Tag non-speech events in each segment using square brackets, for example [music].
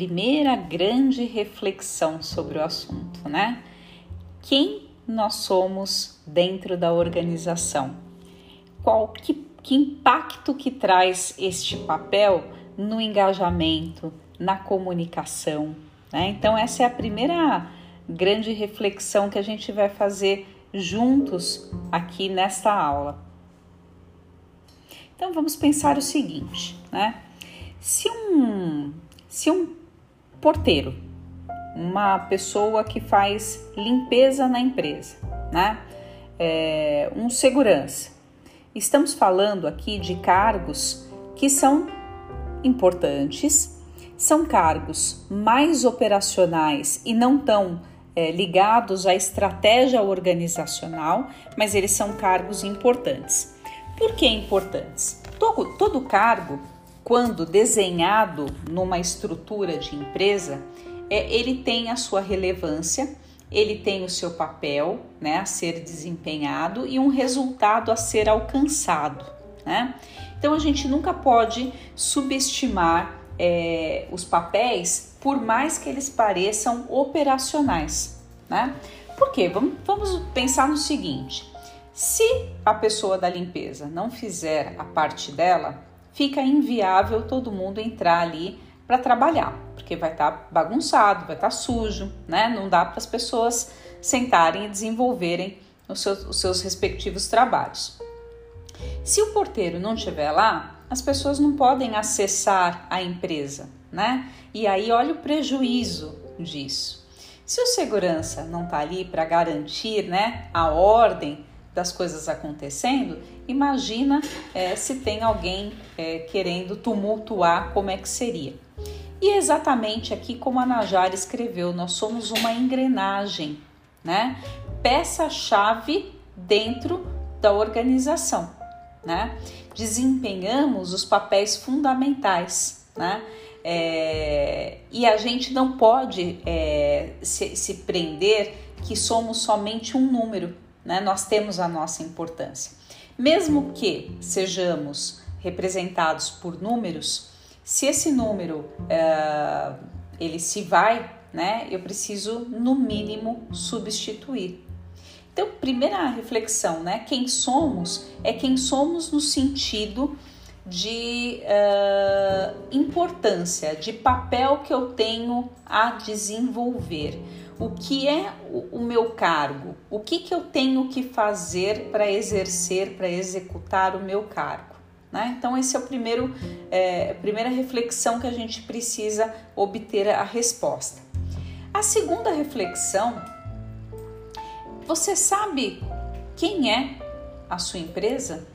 primeira grande reflexão sobre o assunto, né? Quem nós somos dentro da organização? Qual que, que impacto que traz este papel no engajamento, na comunicação, né? Então essa é a primeira grande reflexão que a gente vai fazer juntos aqui nesta aula. Então vamos pensar o seguinte, né? Se um, se um porteiro, uma pessoa que faz limpeza na empresa, né? É, um segurança. Estamos falando aqui de cargos que são importantes, são cargos mais operacionais e não tão é, ligados à estratégia organizacional, mas eles são cargos importantes. Por que importantes? Todo, todo cargo, quando desenhado numa estrutura de empresa, é, ele tem a sua relevância, ele tem o seu papel né, a ser desempenhado e um resultado a ser alcançado. Né? Então a gente nunca pode subestimar é, os papéis, por mais que eles pareçam operacionais. Né? Por quê? Vamos, vamos pensar no seguinte: se a pessoa da limpeza não fizer a parte dela, fica inviável todo mundo entrar ali para trabalhar, porque vai estar tá bagunçado, vai estar tá sujo, né? Não dá para as pessoas sentarem e desenvolverem os seus, os seus respectivos trabalhos. Se o porteiro não estiver lá, as pessoas não podem acessar a empresa, né? E aí olha o prejuízo disso. Se o segurança não está ali para garantir, né, a ordem das coisas acontecendo, imagina é, se tem alguém é, querendo tumultuar, como é que seria. E é exatamente aqui como a Najara escreveu, nós somos uma engrenagem, né? Peça-chave dentro da organização, né? Desempenhamos os papéis fundamentais, né? É, e a gente não pode é, se, se prender que somos somente um número, né? Nós temos a nossa importância. Mesmo que sejamos representados por números, se esse número uh, ele se vai, né? Eu preciso no mínimo substituir. Então, primeira reflexão, né? Quem somos é quem somos no sentido de uh, importância, de papel que eu tenho a desenvolver o que é o, meu cargo, o que, que eu tenho que fazer para exercer, para executar o meu cargo. Né? Então, esse é o primeiro, é, primeira reflexão que a gente precisa obter a resposta. A segunda reflexão, você sabe quem é a sua empresa?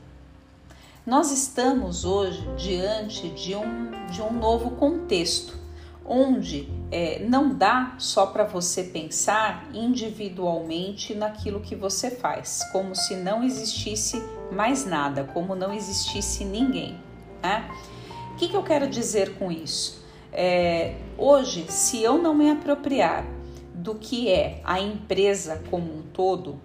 Nós estamos hoje diante de um, de um novo contexto onde é, não dá só para você pensar individualmente naquilo que você faz, como se não existisse mais nada, como não existisse ninguém. Né? O que, que eu quero dizer com isso? É, hoje, se eu não me apropriar do que é a empresa como um todo,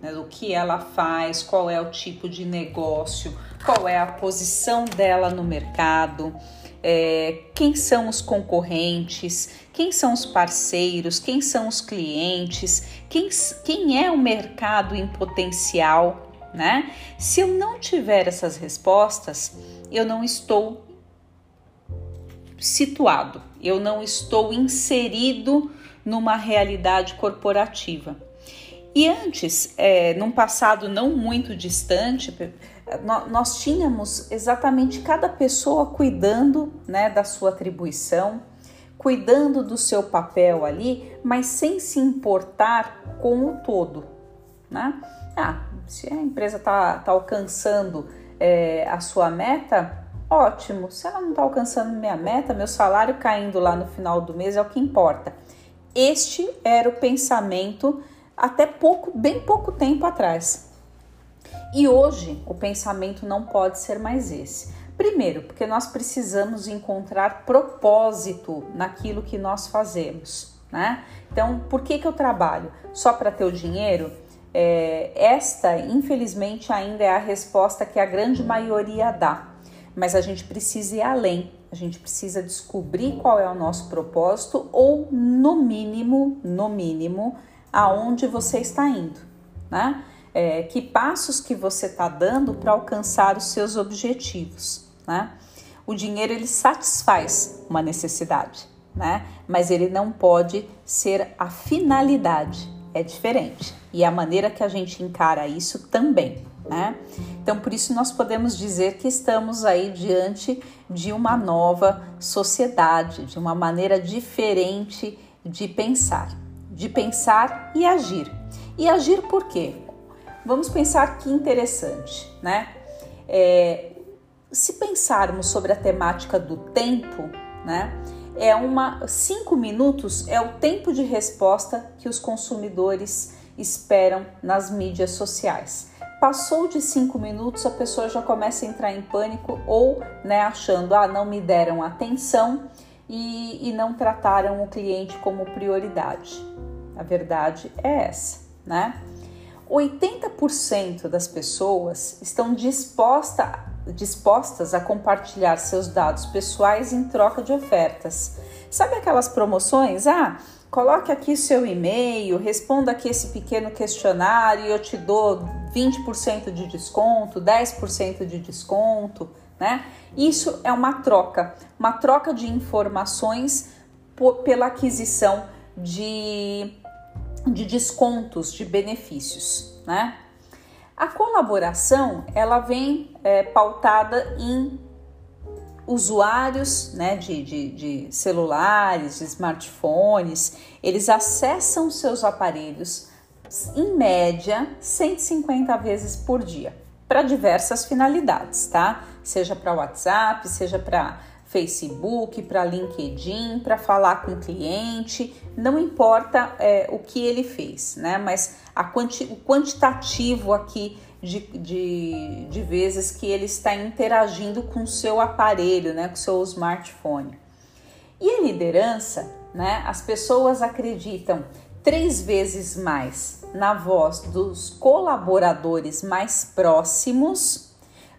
né, do que ela faz, qual é o tipo de negócio, qual é a posição dela no mercado, é, quem são os concorrentes, quem são os parceiros, quem são os clientes, quem, quem é o mercado em potencial, né? Se eu não tiver essas respostas, eu não estou situado, eu não estou inserido numa realidade corporativa. E antes, é, num passado não muito distante, nós tínhamos exatamente cada pessoa cuidando né, da sua atribuição, cuidando do seu papel ali, mas sem se importar com o todo. Né? Ah, se a empresa está tá alcançando é, a sua meta, ótimo. Se ela não está alcançando minha meta, meu salário caindo lá no final do mês é o que importa. Este era o pensamento até pouco, bem pouco tempo atrás. E hoje o pensamento não pode ser mais esse. Primeiro, porque nós precisamos encontrar propósito naquilo que nós fazemos, né? Então, por que, que eu trabalho? Só para ter o dinheiro? É, esta, infelizmente, ainda é a resposta que a grande maioria dá. mas a gente precisa ir além. A gente precisa descobrir qual é o nosso propósito ou no mínimo, no mínimo, aonde você está indo, né? É, que passos que você está dando para alcançar os seus objetivos, né? O dinheiro ele satisfaz uma necessidade, né? Mas ele não pode ser a finalidade, é diferente. E a maneira que a gente encara isso também, né? Então, por isso nós podemos dizer que estamos aí diante de uma nova sociedade, de uma maneira diferente de pensar, de pensar e agir. E agir por quê? Vamos pensar que interessante, né? É, se pensarmos sobre a temática do tempo, né? É uma cinco minutos é o tempo de resposta que os consumidores esperam nas mídias sociais. Passou de cinco minutos, a pessoa já começa a entrar em pânico ou né, achando, ah, não me deram atenção e, e não trataram o cliente como prioridade. A verdade é essa, né? 80% das pessoas estão disposta, dispostas a compartilhar seus dados pessoais em troca de ofertas. Sabe aquelas promoções? Ah, coloque aqui seu e-mail, responda aqui esse pequeno questionário e eu te dou 20% de desconto, 10% de desconto, né? Isso é uma troca, uma troca de informações pela aquisição de de descontos, de benefícios, né? A colaboração ela vem é, pautada em usuários né, de, de, de celulares, de smartphones, eles acessam seus aparelhos em média 150 vezes por dia para diversas finalidades, tá? Seja para WhatsApp, seja para Facebook, para LinkedIn, para falar com o cliente, não importa é, o que ele fez, né? Mas a quanti o quantitativo aqui de, de, de vezes que ele está interagindo com o seu aparelho, né? Com o seu smartphone. E a liderança, né? As pessoas acreditam três vezes mais na voz dos colaboradores mais próximos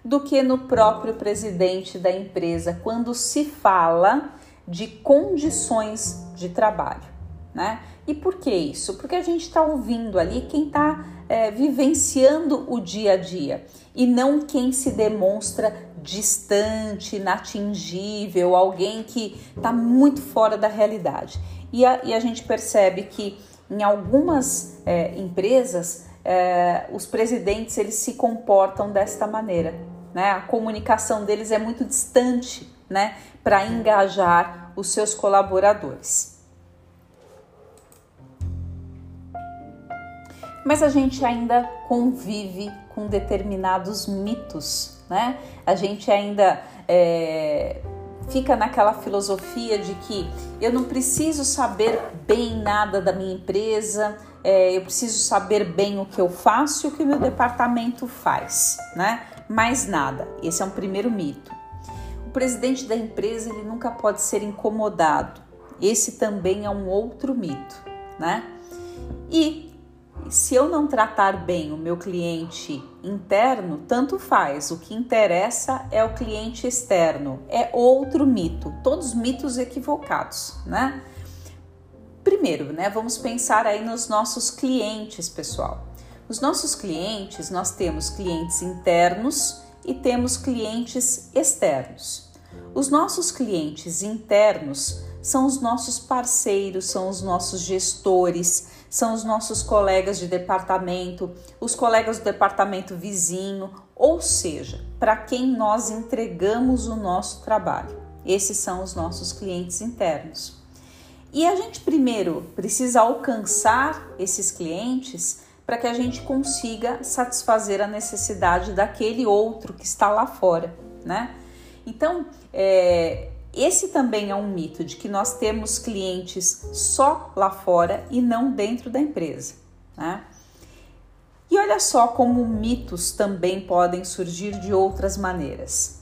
do que no próprio presidente da empresa quando se fala de condições de trabalho, né? E por que isso? Porque a gente está ouvindo ali quem está é, vivenciando o dia a dia e não quem se demonstra distante, inatingível, alguém que está muito fora da realidade. E a, e a, gente percebe que em algumas é, empresas é, os presidentes eles se comportam desta maneira né? A comunicação deles é muito distante, né? Para engajar os seus colaboradores. Mas a gente ainda convive com determinados mitos, né? A gente ainda é, fica naquela filosofia de que eu não preciso saber bem nada da minha empresa, é, eu preciso saber bem o que eu faço e o que o meu departamento faz, né? mais nada. Esse é um primeiro mito. O presidente da empresa ele nunca pode ser incomodado. Esse também é um outro mito, né? E se eu não tratar bem o meu cliente interno, tanto faz. O que interessa é o cliente externo. É outro mito. Todos mitos equivocados, né? Primeiro, né, vamos pensar aí nos nossos clientes, pessoal. Os nossos clientes, nós temos clientes internos e temos clientes externos. Os nossos clientes internos são os nossos parceiros, são os nossos gestores, são os nossos colegas de departamento, os colegas do departamento vizinho, ou seja, para quem nós entregamos o nosso trabalho. Esses são os nossos clientes internos. E a gente primeiro precisa alcançar esses clientes para que a gente consiga satisfazer a necessidade daquele outro que está lá fora, né? Então, é, esse também é um mito de que nós temos clientes só lá fora e não dentro da empresa, né? E olha só como mitos também podem surgir de outras maneiras.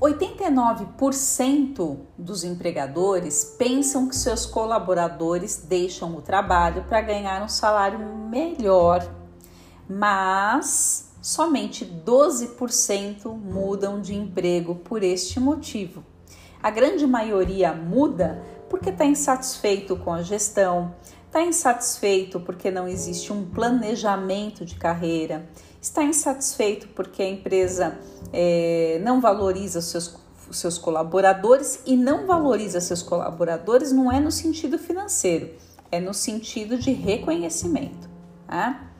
89% dos empregadores pensam que seus colaboradores deixam o trabalho para ganhar um salário melhor, mas somente 12% mudam de emprego por este motivo. A grande maioria muda porque está insatisfeito com a gestão, está insatisfeito porque não existe um planejamento de carreira, está insatisfeito porque a empresa é, não valoriza os seus, seus colaboradores e não valoriza seus colaboradores não é no sentido financeiro, é no sentido de reconhecimento. Tá?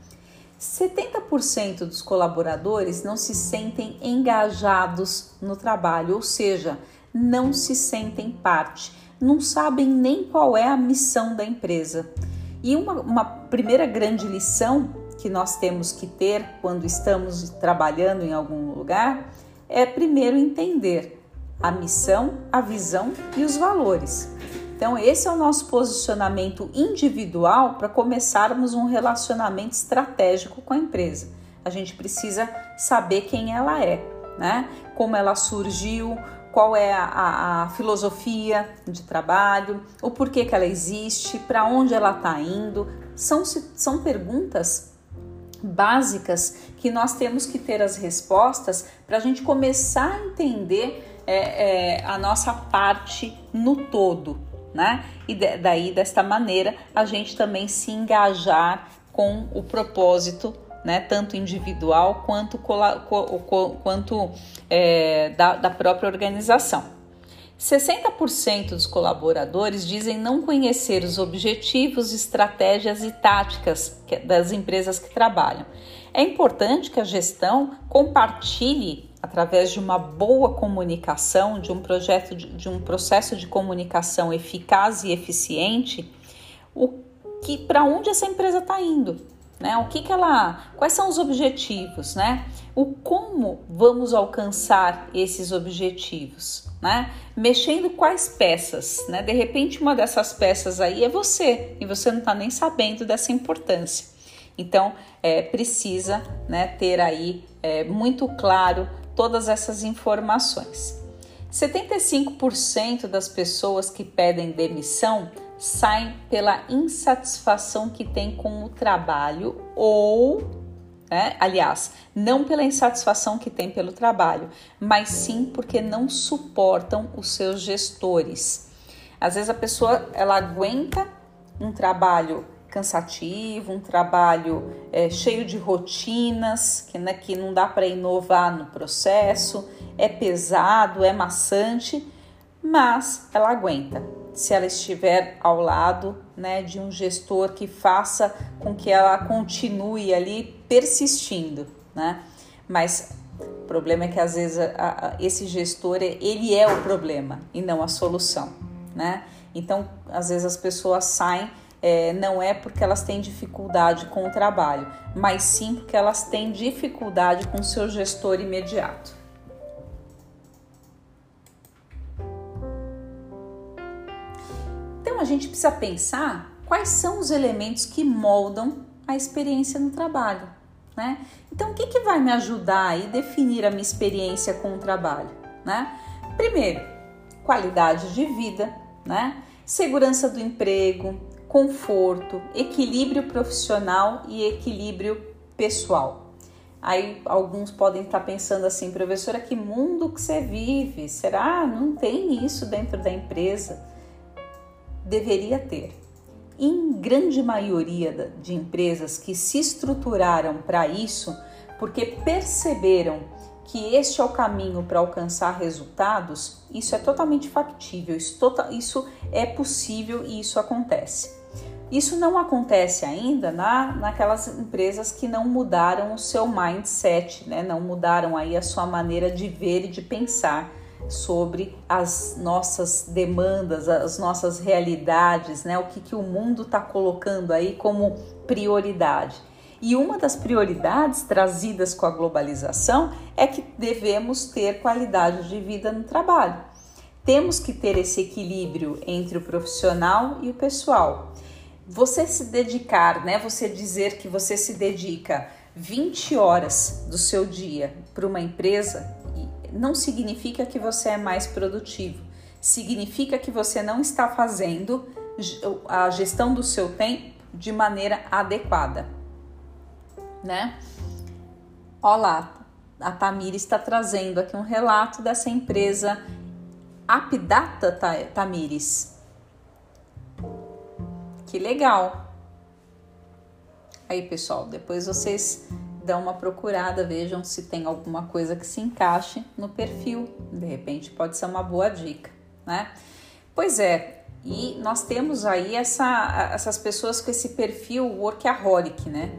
70% dos colaboradores não se sentem engajados no trabalho, ou seja, não se sentem parte, não sabem nem qual é a missão da empresa. E uma, uma primeira grande lição que nós temos que ter quando estamos trabalhando em algum lugar é primeiro entender a missão, a visão e os valores. Então, esse é o nosso posicionamento individual para começarmos um relacionamento estratégico com a empresa. A gente precisa saber quem ela é, né? Como ela surgiu, qual é a, a, filosofia de trabalho, o porquê que ela existe, para onde ela está indo. São, são perguntas básicas que nós temos que ter as respostas para a gente começar a entender é, é, a nossa parte no todo, né? E daí, desta maneira, a gente também se engajar com o propósito, né? Tanto individual quanto, quanto é, da, da própria organização. 60% dos colaboradores dizem não conhecer os objetivos, estratégias e táticas das empresas que trabalham. É importante que a gestão compartilhe através de uma boa comunicação, de um projeto de, de um processo de comunicação eficaz e eficiente, o que para onde essa empresa está indo, né? O que, que ela, quais são os objetivos, né? O como vamos alcançar esses objetivos, né? Mexendo quais peças, né? De repente uma dessas peças aí é você e você não está nem sabendo dessa importância. Então é, precisa, né? Ter aí é, muito claro todas essas informações. 75% das pessoas que pedem demissão saem pela insatisfação que tem com o trabalho ou, né, aliás, não pela insatisfação que tem pelo trabalho, mas sim porque não suportam os seus gestores. Às vezes a pessoa ela aguenta um trabalho cansativo, um trabalho é, cheio de rotinas, que, né, que não dá para inovar no processo, é pesado, é maçante, mas ela aguenta. Se ela estiver ao lado né, de um gestor que faça com que ela continue ali persistindo, né? Mas o problema é que às vezes a, a, esse gestor ele é o problema e não a solução, né? Então às vezes as pessoas saem é, não é porque elas têm dificuldade com o trabalho, mas sim porque elas têm dificuldade com o seu gestor imediato. Então a gente precisa pensar quais são os elementos que moldam a experiência no trabalho. Né? Então, o que, que vai me ajudar a definir a minha experiência com o trabalho? Né? Primeiro, qualidade de vida, né? segurança do emprego, conforto, equilíbrio profissional e equilíbrio pessoal. Aí alguns podem estar pensando assim, professora, que mundo que você vive? Será? Não tem isso dentro da empresa? Deveria ter. Em grande maioria de empresas que se estruturaram para isso, porque perceberam que este é o caminho para alcançar resultados, isso é totalmente factível, isso, tota, isso é possível e isso acontece. Isso não acontece ainda na, naquelas empresas que não mudaram o seu mindset, né? não mudaram aí a sua maneira de ver e de pensar sobre as nossas demandas, as nossas realidades, né? o que, que o mundo está colocando aí como prioridade. E uma das prioridades trazidas com a globalização é que devemos ter qualidade de vida no trabalho. Temos que ter esse equilíbrio entre o profissional e o pessoal. Você se dedicar, né? Você dizer que você se dedica 20 horas do seu dia para uma empresa não significa que você é mais produtivo. Significa que você não está fazendo a gestão do seu tempo de maneira adequada né? Olá, a Tamires está trazendo aqui um relato dessa empresa Apidata Tamires. Que legal! Aí, pessoal, depois vocês dão uma procurada, vejam se tem alguma coisa que se encaixe no perfil. De repente pode ser uma boa dica, né? Pois é, e nós temos aí essa, essas pessoas com esse perfil workaholic, né?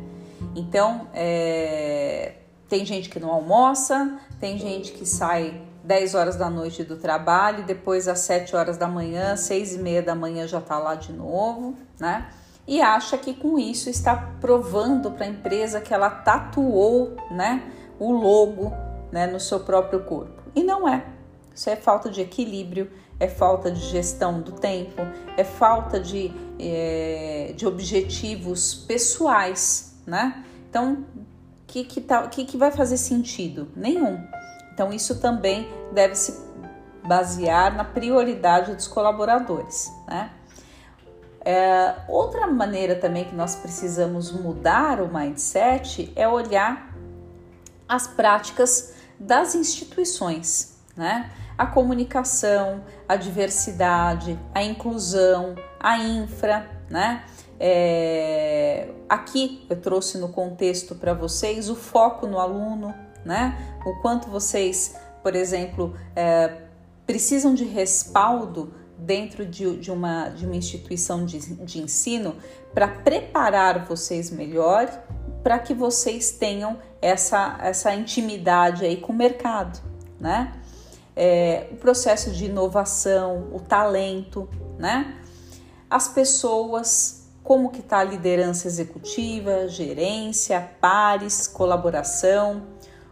Então, é, tem gente que não almoça, tem gente que sai 10 horas da noite do trabalho, depois às 7 horas da manhã, 6 e meia da manhã já tá lá de novo, né? E acha que com isso está provando para a empresa que ela tatuou, né, o logo, né, no seu próprio corpo. E não é. Isso é falta de equilíbrio, é falta de gestão do tempo, é falta de, é, de objetivos pessoais, né? Então, que que, tá, que que vai fazer sentido? Nenhum. Então, isso também deve se basear na prioridade dos colaboradores, né? É, outra maneira também que nós precisamos mudar o mindset é olhar as práticas das instituições, né? A comunicação, a diversidade, a inclusão, a infra, né? É, aqui eu trouxe no contexto para vocês o foco no aluno, né? O quanto vocês, por exemplo, é, precisam de respaldo dentro de, de, uma, de uma instituição de, de ensino para preparar vocês melhor para que vocês tenham essa, essa intimidade aí com o mercado, né? É, o processo de inovação, o talento, né? As pessoas como que está a liderança executiva, gerência, pares, colaboração,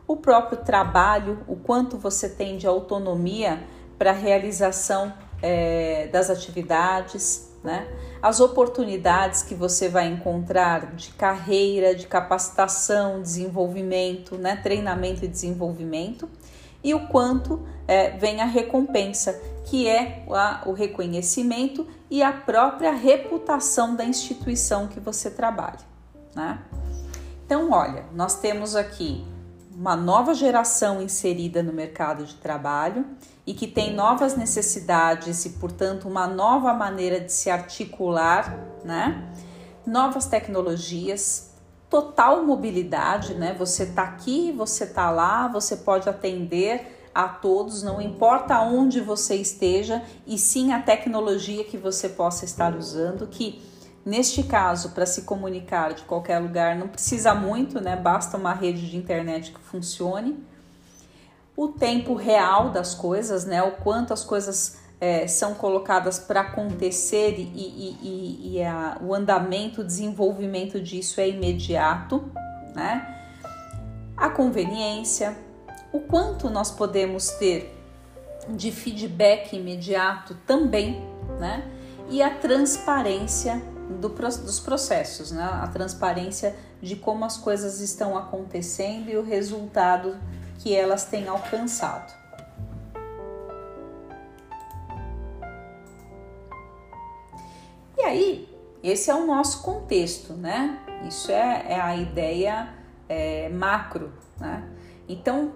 o próprio trabalho, o quanto você tem de autonomia para a realização é, das atividades, né? as oportunidades que você vai encontrar de carreira, de capacitação, desenvolvimento, né? treinamento e desenvolvimento, e o quanto é, vem a recompensa, que é a, o reconhecimento e a própria reputação da instituição que você trabalha. Né? Então, olha, nós temos aqui uma nova geração inserida no mercado de trabalho e que tem novas necessidades e, portanto, uma nova maneira de se articular, né? Novas tecnologias, total mobilidade, né? Você tá aqui, você tá lá, você pode atender a todos, não importa onde você esteja, e sim a tecnologia que você possa estar usando, que neste caso, para se comunicar de qualquer lugar, não precisa muito, né? Basta uma rede de internet que funcione. O tempo real das coisas, né? O quanto as coisas é, são colocadas para acontecer e, e, e, e a, o andamento, o desenvolvimento disso é imediato, né? A conveniência, o quanto nós podemos ter de feedback imediato também, né? E a transparência do, dos processos, né? A transparência de como as coisas estão acontecendo e o resultado que elas têm alcançado. E aí, esse é o nosso contexto, né? Isso é, é a ideia é, macro, né? Então,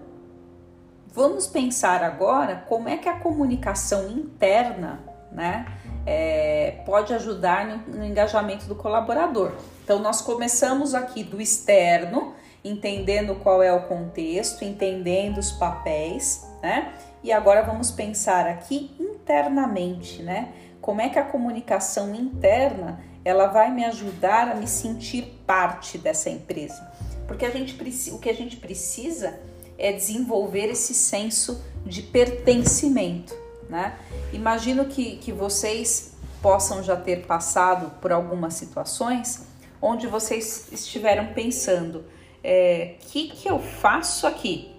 Vamos pensar agora como é que a comunicação interna, né, é, pode ajudar no, no engajamento do colaborador. Então, nós começamos aqui do externo, entendendo qual é o contexto, entendendo os papéis, né? E agora vamos pensar aqui internamente, né? Como é que a comunicação interna ela vai me ajudar a me sentir parte dessa empresa? Porque a gente o que a gente precisa é desenvolver esse senso de pertencimento. Né? Imagino que, que vocês possam já ter passado por algumas situações onde vocês estiveram pensando: o é, que, que eu faço aqui?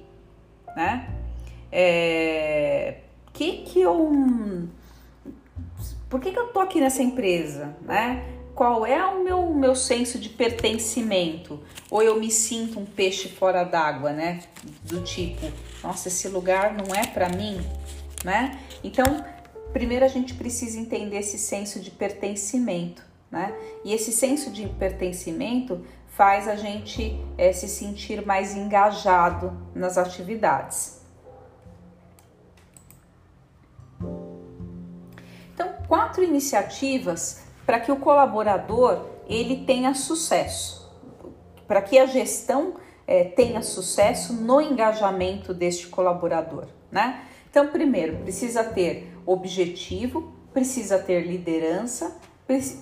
Né? É, que que eu por que, que eu tô aqui nessa empresa, né? qual é o meu, meu senso de pertencimento? Ou eu me sinto um peixe fora d'água, né? Do tipo, nossa, esse lugar não é para mim, né? Então, primeiro a gente precisa entender esse senso de pertencimento, né? E esse senso de pertencimento faz a gente é, se sentir mais engajado nas atividades. Então, quatro iniciativas para que o colaborador ele tenha sucesso, para que a gestão é, tenha sucesso no engajamento deste colaborador, né? Então, primeiro, precisa ter objetivo, precisa ter liderança,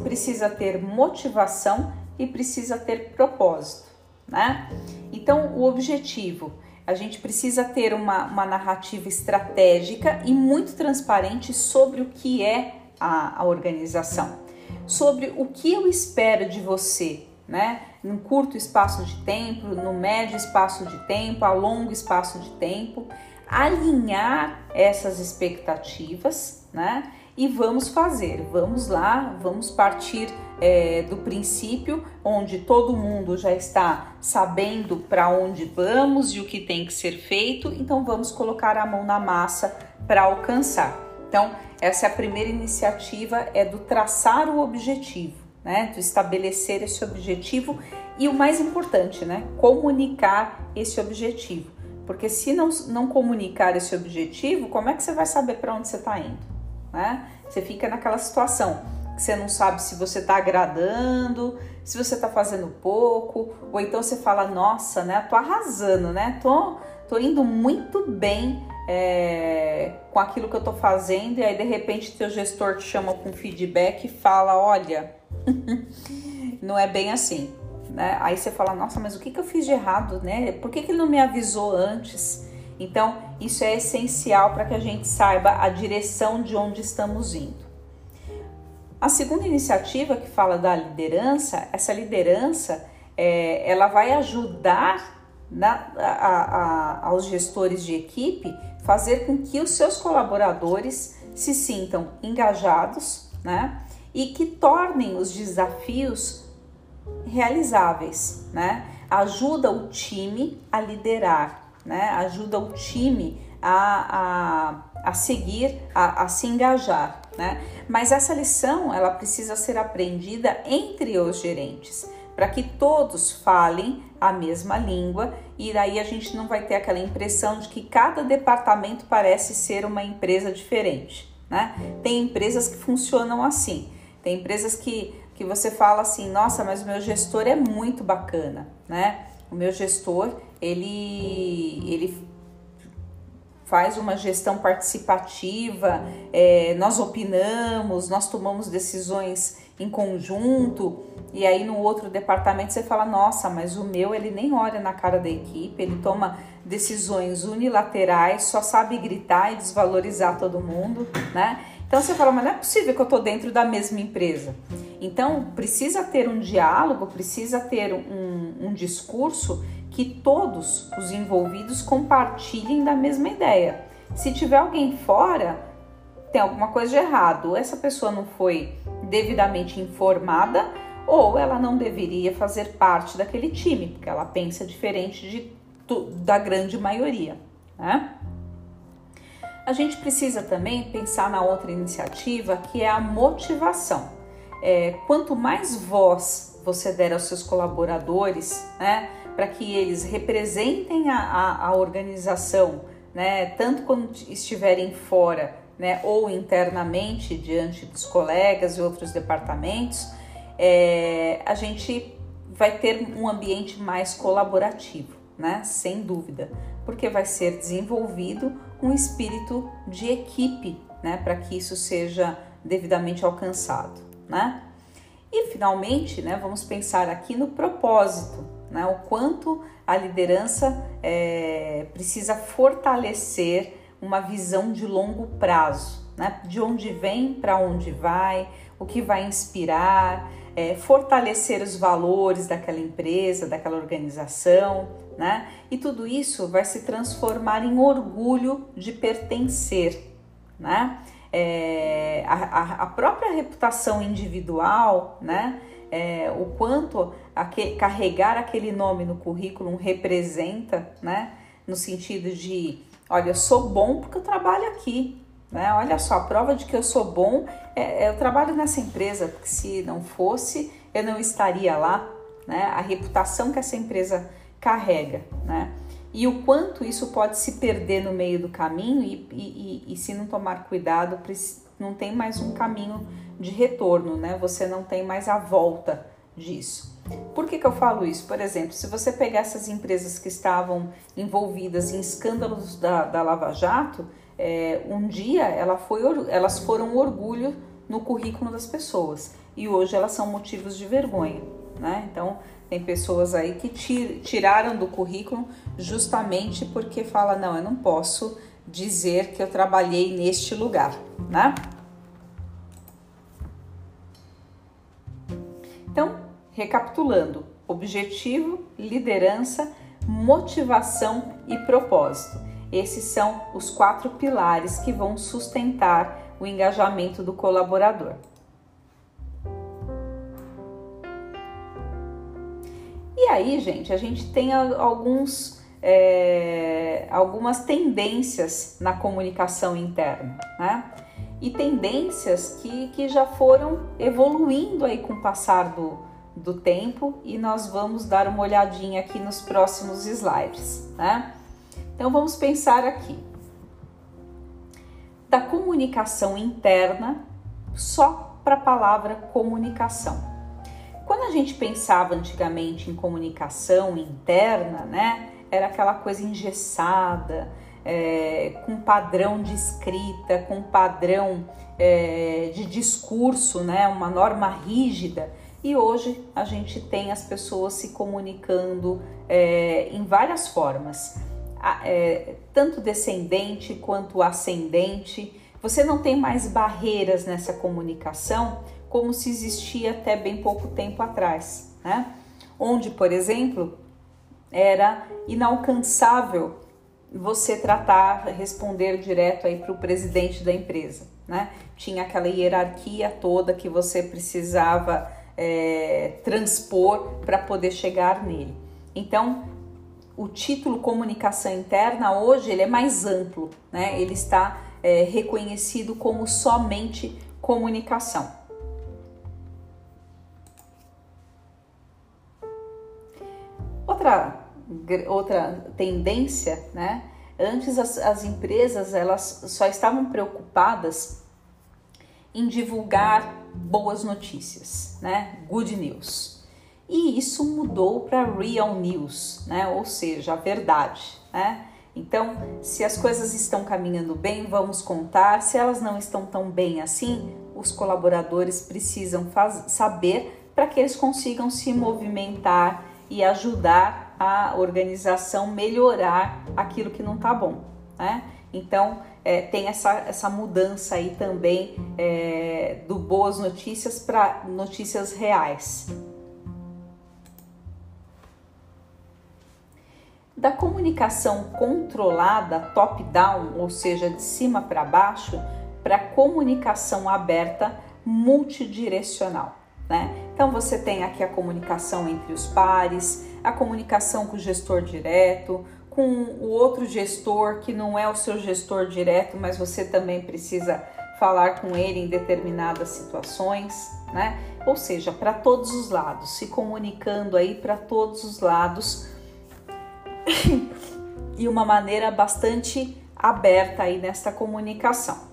precisa ter motivação e precisa ter propósito, né? Então, o objetivo, a gente precisa ter uma, uma narrativa estratégica e muito transparente sobre o que é a, a organização, sobre o que eu espero de você, né? Num curto espaço de tempo, no médio espaço de tempo, a longo espaço de tempo, alinhar essas expectativas, né? e vamos fazer. Vamos lá, vamos partir é, do princípio onde todo mundo já está sabendo para onde vamos e o que tem que ser feito, então vamos colocar a mão na massa para alcançar. Então, essa é a primeira iniciativa, é do traçar o objetivo, né? Do estabelecer esse objetivo e o mais importante, né? Comunicar esse objetivo. Porque se não, não comunicar esse objetivo, como é que você vai saber para onde você está indo? né? Você fica naquela situação que você não sabe se você está agradando, se você está fazendo pouco, ou então você fala, nossa, né? Tô arrasando, né? Tô, tô indo muito bem é, com aquilo que eu tô fazendo, e aí de repente teu gestor te chama com feedback e fala, olha, [laughs] não é bem assim. Né? Aí você fala, nossa, mas o que, que eu fiz de errado, né? Por que, que ele não me avisou antes? Então, isso é essencial para que a gente saiba a direção de onde estamos indo. A segunda iniciativa que fala da liderança, essa liderança é, ela vai ajudar na, a, a, aos gestores de equipe fazer com que os seus colaboradores se sintam engajados, né? E que tornem os desafios realizáveis, né? Ajuda o time a liderar, né? Ajuda o time a, a, a seguir, a, a se engajar, né? Mas essa lição ela precisa ser aprendida entre os gerentes para que todos falem a mesma língua e daí a gente não vai ter aquela impressão de que cada departamento parece ser uma empresa diferente, né? Tem empresas que funcionam assim, tem empresas que, que você fala assim, nossa, mas o meu gestor é muito bacana, né? O meu gestor, ele, ele faz uma gestão participativa, é, nós opinamos, nós tomamos decisões em conjunto, e aí no outro departamento você fala, nossa, mas o meu ele nem olha na cara da equipe, ele toma decisões unilaterais, só sabe gritar e desvalorizar todo mundo, né? Então você fala, mas não é possível que eu estou dentro da mesma empresa. Então precisa ter um diálogo, precisa ter um, um discurso que todos os envolvidos compartilhem da mesma ideia. Se tiver alguém fora, tem alguma coisa de errado. Essa pessoa não foi devidamente informada ou ela não deveria fazer parte daquele time, porque ela pensa diferente de, da grande maioria. Né? A gente precisa também pensar na outra iniciativa que é a motivação. É, quanto mais voz você der aos seus colaboradores, né, para que eles representem a, a, a organização, né, tanto quando estiverem fora né, ou internamente diante dos colegas e outros departamentos, é, a gente vai ter um ambiente mais colaborativo, né, sem dúvida, porque vai ser desenvolvido um espírito de equipe, né, para que isso seja devidamente alcançado, né? E finalmente, né, vamos pensar aqui no propósito, né, o quanto a liderança é, precisa fortalecer uma visão de longo prazo, né, de onde vem para onde vai, o que vai inspirar, é, fortalecer os valores daquela empresa, daquela organização, né? E tudo isso vai se transformar em orgulho de pertencer, né? É, a, a, própria reputação individual, né? É, o quanto aquele, carregar aquele nome no currículo representa, né? No sentido de, olha, eu sou bom porque eu trabalho aqui, né? Olha só, a prova de que eu sou bom é, é eu trabalho nessa empresa, porque se não fosse, eu não estaria lá, né? A reputação que essa empresa carrega, né? E o quanto isso pode se perder no meio do caminho e, e, e, e se não tomar cuidado, não tem mais um caminho de retorno, né? Você não tem mais a volta disso. Por que, que eu falo isso? Por exemplo, se você pegar essas empresas que estavam envolvidas em escândalos da, da Lava Jato, é, um dia ela foi, elas foram orgulho no currículo das pessoas e hoje elas são motivos de vergonha, né? Então tem pessoas aí que tiraram do currículo justamente porque fala não, eu não posso dizer que eu trabalhei neste lugar, né? Então, recapitulando: objetivo, liderança, motivação e propósito. Esses são os quatro pilares que vão sustentar o engajamento do colaborador. Aí, gente, a gente tem alguns, é, algumas tendências na comunicação interna, né? E tendências que, que já foram evoluindo aí com o passar do, do tempo e nós vamos dar uma olhadinha aqui nos próximos slides, né? Então vamos pensar aqui da comunicação interna só para a palavra comunicação. Quando a gente pensava antigamente em comunicação interna, né, era aquela coisa engessada, é, com padrão de escrita, com padrão é, de discurso, né, uma norma rígida. E hoje a gente tem as pessoas se comunicando é, em várias formas, é, tanto descendente quanto ascendente. Você não tem mais barreiras nessa comunicação como se existia até bem pouco tempo atrás, né? Onde, por exemplo, era inalcançável você tratar, responder direto aí para o presidente da empresa, né? Tinha aquela hierarquia toda que você precisava é, transpor para poder chegar nele. Então, o título comunicação interna hoje ele é mais amplo, né? Ele está é, reconhecido como somente comunicação. Outra, outra tendência, né? Antes as, as empresas elas só estavam preocupadas em divulgar boas notícias, né? Good news. E isso mudou para real news, né? Ou seja, a verdade, né? Então, se as coisas estão caminhando bem, vamos contar. Se elas não estão tão bem assim, os colaboradores precisam saber para que eles consigam se movimentar e ajudar a organização melhorar aquilo que não está bom, né? Então é, tem essa, essa mudança aí também é, do boas notícias para notícias reais. Da comunicação controlada top-down, ou seja, de cima para baixo, para comunicação aberta multidirecional. Né? Então você tem aqui a comunicação entre os pares, a comunicação com o gestor direto, com o outro gestor que não é o seu gestor direto, mas você também precisa falar com ele em determinadas situações, né? Ou seja, para todos os lados, se comunicando aí para todos os lados [laughs] e uma maneira bastante aberta aí nessa comunicação.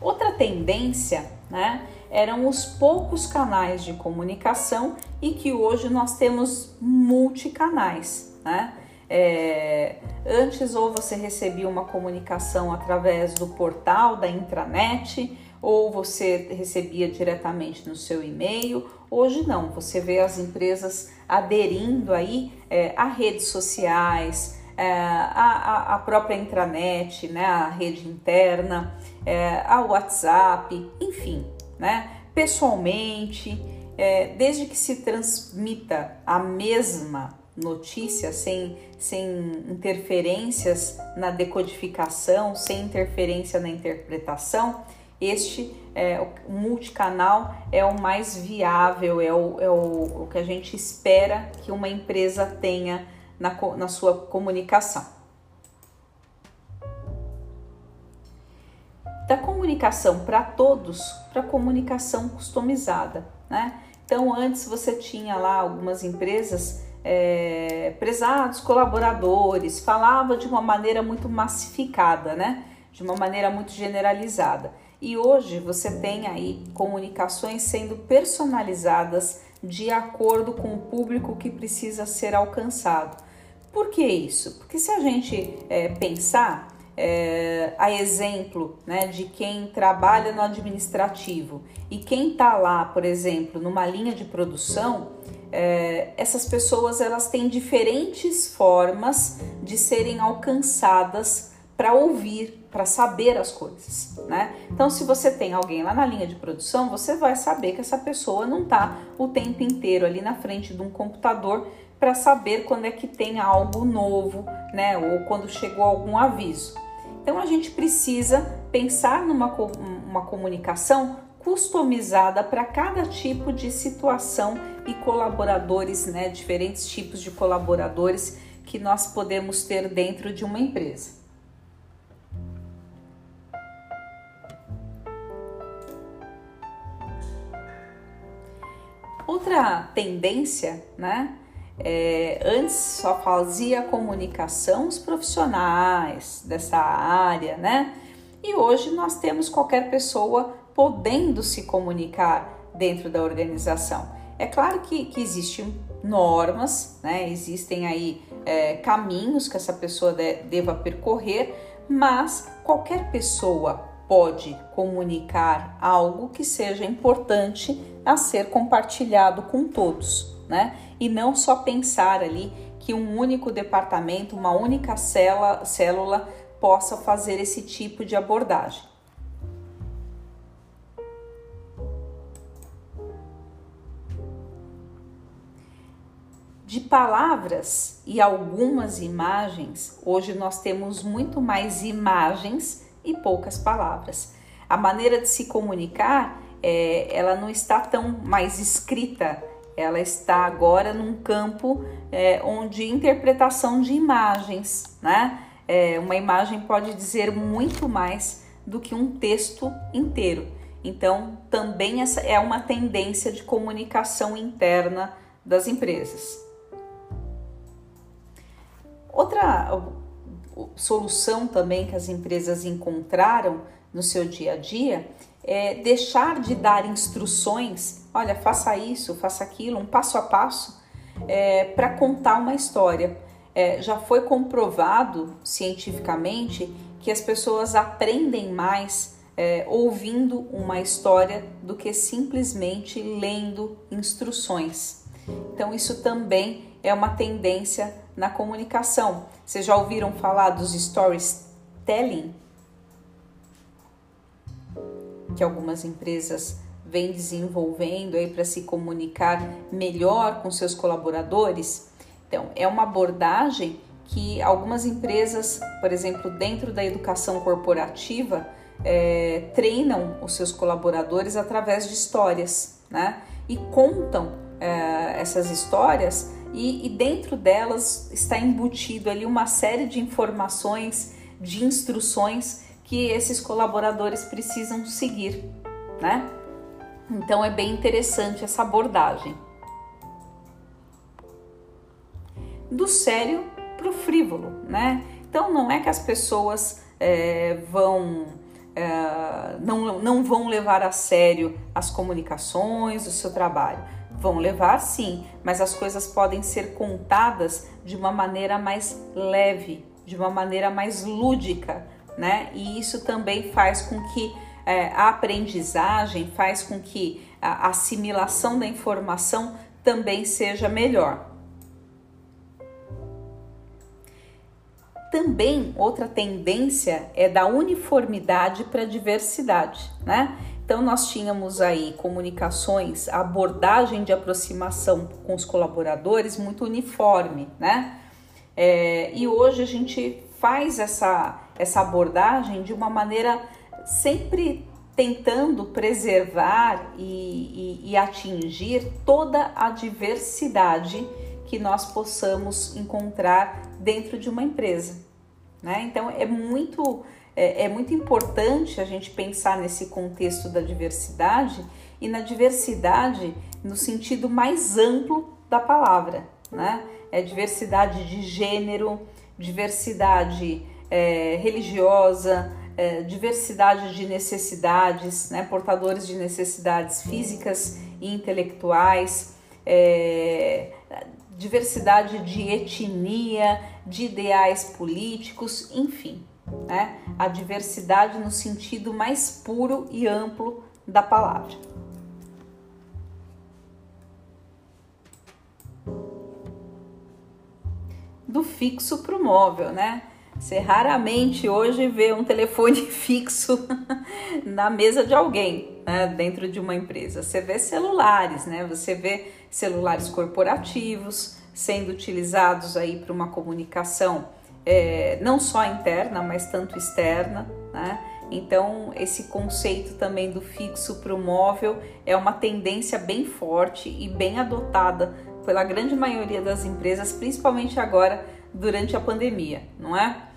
Outra tendência, né, eram os poucos canais de comunicação e que hoje nós temos multicanais, né? É, antes ou você recebia uma comunicação através do portal da intranet ou você recebia diretamente no seu e-mail. Hoje não, você vê as empresas aderindo aí é, a redes sociais, é, a, a, própria intranet, né, a rede interna, é, a WhatsApp, enfim, né? Pessoalmente, é, desde que se transmita a mesma notícia sem, sem interferências na decodificação, sem interferência na interpretação, este é, o multicanal é o mais viável, é o, é o, o que a gente espera que uma empresa tenha na, na sua comunicação. Da comunicação para todos para comunicação customizada, né? Então, antes você tinha lá algumas empresas, é, prezados colaboradores, falava de uma maneira muito massificada, né? De uma maneira muito generalizada. E hoje você tem aí comunicações sendo personalizadas de acordo com o público que precisa ser alcançado. Por que isso? Porque se a gente é, pensar é, a exemplo né, de quem trabalha no administrativo e quem está lá, por exemplo, numa linha de produção, é, essas pessoas elas têm diferentes formas de serem alcançadas para ouvir, para saber as coisas, né? Então, se você tem alguém lá na linha de produção, você vai saber que essa pessoa não está o tempo inteiro ali na frente de um computador para saber quando é que tem algo novo, né? Ou quando chegou algum aviso. Então a gente precisa pensar numa uma comunicação customizada para cada tipo de situação e colaboradores, né? Diferentes tipos de colaboradores que nós podemos ter dentro de uma empresa. Outra tendência, né, é, antes só fazia comunicação os profissionais dessa área, né? E hoje nós temos qualquer pessoa podendo se comunicar dentro da organização. É claro que, que existem normas, né? Existem aí é, caminhos que essa pessoa de, deva percorrer, mas qualquer pessoa pode comunicar algo que seja importante a ser compartilhado com todos, né? e não só pensar ali que um único departamento, uma única célula, célula possa fazer esse tipo de abordagem. De palavras e algumas imagens, hoje nós temos muito mais imagens e poucas palavras. A maneira de se comunicar, é, ela não está tão mais escrita, ela está agora num campo é, onde interpretação de imagens, né? É, uma imagem pode dizer muito mais do que um texto inteiro. Então, também essa é uma tendência de comunicação interna das empresas. Outra solução também que as empresas encontraram no seu dia a dia é deixar de dar instruções, olha, faça isso, faça aquilo, um passo a passo, é, para contar uma história. É, já foi comprovado cientificamente que as pessoas aprendem mais é, ouvindo uma história do que simplesmente lendo instruções. Então, isso também é uma tendência na comunicação. Vocês já ouviram falar dos storytelling? Que algumas empresas vêm desenvolvendo aí para se comunicar melhor com seus colaboradores. Então, é uma abordagem que algumas empresas, por exemplo, dentro da educação corporativa, é, treinam os seus colaboradores através de histórias, né? E contam é, essas histórias e, e dentro delas está embutido ali uma série de informações, de instruções que esses colaboradores precisam seguir, né? Então é bem interessante essa abordagem. Do sério para o frívolo, né? Então não é que as pessoas é, vão é, não, não vão levar a sério as comunicações, o seu trabalho. Vão levar sim, mas as coisas podem ser contadas de uma maneira mais leve, de uma maneira mais lúdica, né? E isso também faz com que é, a aprendizagem, faz com que a assimilação da informação também seja melhor. Também outra tendência é da uniformidade para a diversidade, né? Então nós tínhamos aí comunicações, abordagem de aproximação com os colaboradores muito uniforme, né? É, e hoje a gente faz essa, essa abordagem de uma maneira sempre tentando preservar e, e, e atingir toda a diversidade que nós possamos encontrar dentro de uma empresa. Né? Então é muito, é, é muito importante a gente pensar nesse contexto da diversidade e na diversidade no sentido mais amplo da palavra, né? É diversidade de gênero, diversidade é, religiosa, é, diversidade de necessidades, né? portadores de necessidades físicas e intelectuais, é, diversidade de etnia, de ideais políticos, enfim, né? a diversidade no sentido mais puro e amplo da palavra. Do fixo para o móvel, né? Você raramente hoje vê um telefone [laughs] fixo [laughs] na mesa de alguém, né, dentro de uma empresa. Você vê celulares, né? Você vê celulares corporativos sendo utilizados aí para uma comunicação é, não só interna, mas tanto externa, né? Então, esse conceito também do fixo para o móvel é uma tendência bem forte e bem adotada pela grande maioria das empresas, principalmente agora durante a pandemia, não é?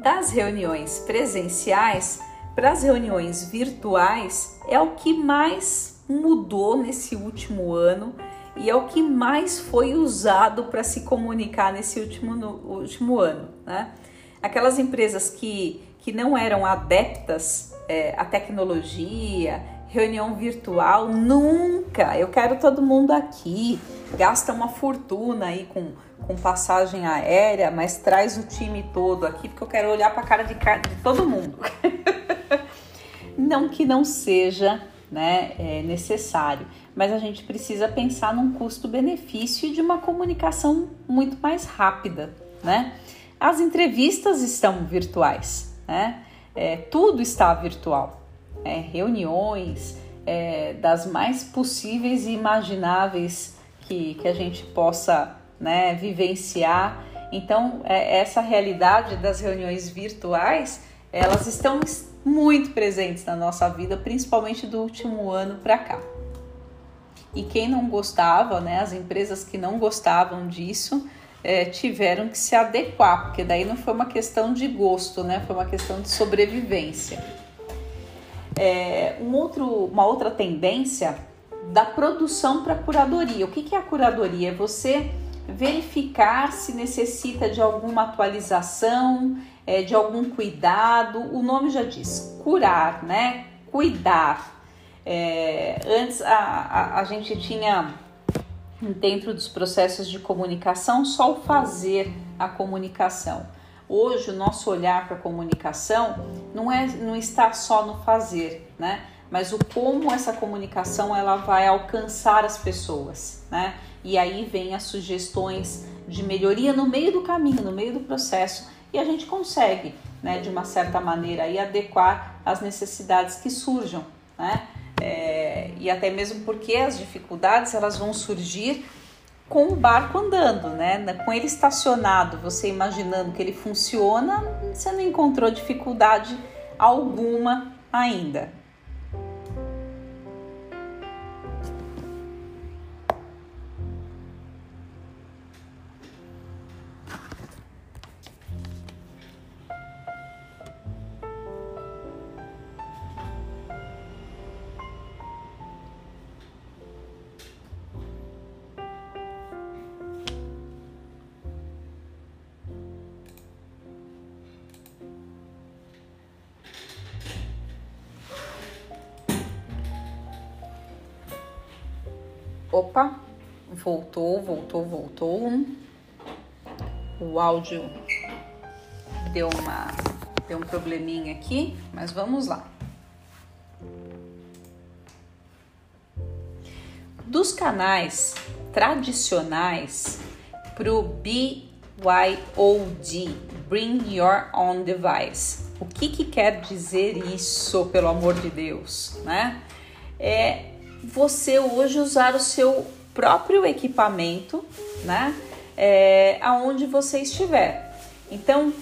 Das reuniões presenciais para as reuniões virtuais é o que mais mudou nesse último ano e é o que mais foi usado para se comunicar nesse último, último ano. Né? Aquelas empresas que, que não eram adeptas é, à tecnologia, reunião virtual, nunca. Eu quero todo mundo aqui. Gasta uma fortuna aí com, com passagem aérea, mas traz o time todo aqui, porque eu quero olhar para a cara de, de todo mundo. [laughs] não que não seja né, é necessário, mas a gente precisa pensar num custo-benefício de uma comunicação muito mais rápida, né? As entrevistas estão virtuais, né? É, tudo está virtual, é, reuniões é, das mais possíveis e imagináveis que, que a gente possa né, vivenciar. Então, é, essa realidade das reuniões virtuais, elas estão muito presentes na nossa vida, principalmente do último ano para cá. E quem não gostava, né, as empresas que não gostavam disso, é, tiveram que se adequar, porque daí não foi uma questão de gosto, né, foi uma questão de sobrevivência. É, um outro, uma outra tendência da produção para curadoria. O que, que é a curadoria? É você verificar se necessita de alguma atualização, é, de algum cuidado. O nome já diz, curar, né? Cuidar. É, antes a, a, a gente tinha dentro dos processos de comunicação só o fazer a comunicação. Hoje o nosso olhar para a comunicação não é não está só no fazer, né? Mas o como essa comunicação ela vai alcançar as pessoas, né? E aí vem as sugestões de melhoria no meio do caminho, no meio do processo e a gente consegue, né, de uma certa maneira, aí, adequar as necessidades que surjam, né? É, e até mesmo porque as dificuldades elas vão surgir com o barco andando, né? Com ele estacionado, você imaginando que ele funciona, você não encontrou dificuldade alguma ainda. Opa, voltou, voltou, voltou. O áudio deu uma deu um probleminha aqui, mas vamos lá. Dos canais tradicionais para o BYOD, Bring Your Own Device. O que, que quer dizer isso, pelo amor de Deus, né? É você hoje usar o seu próprio equipamento, né? É, aonde você estiver. Então,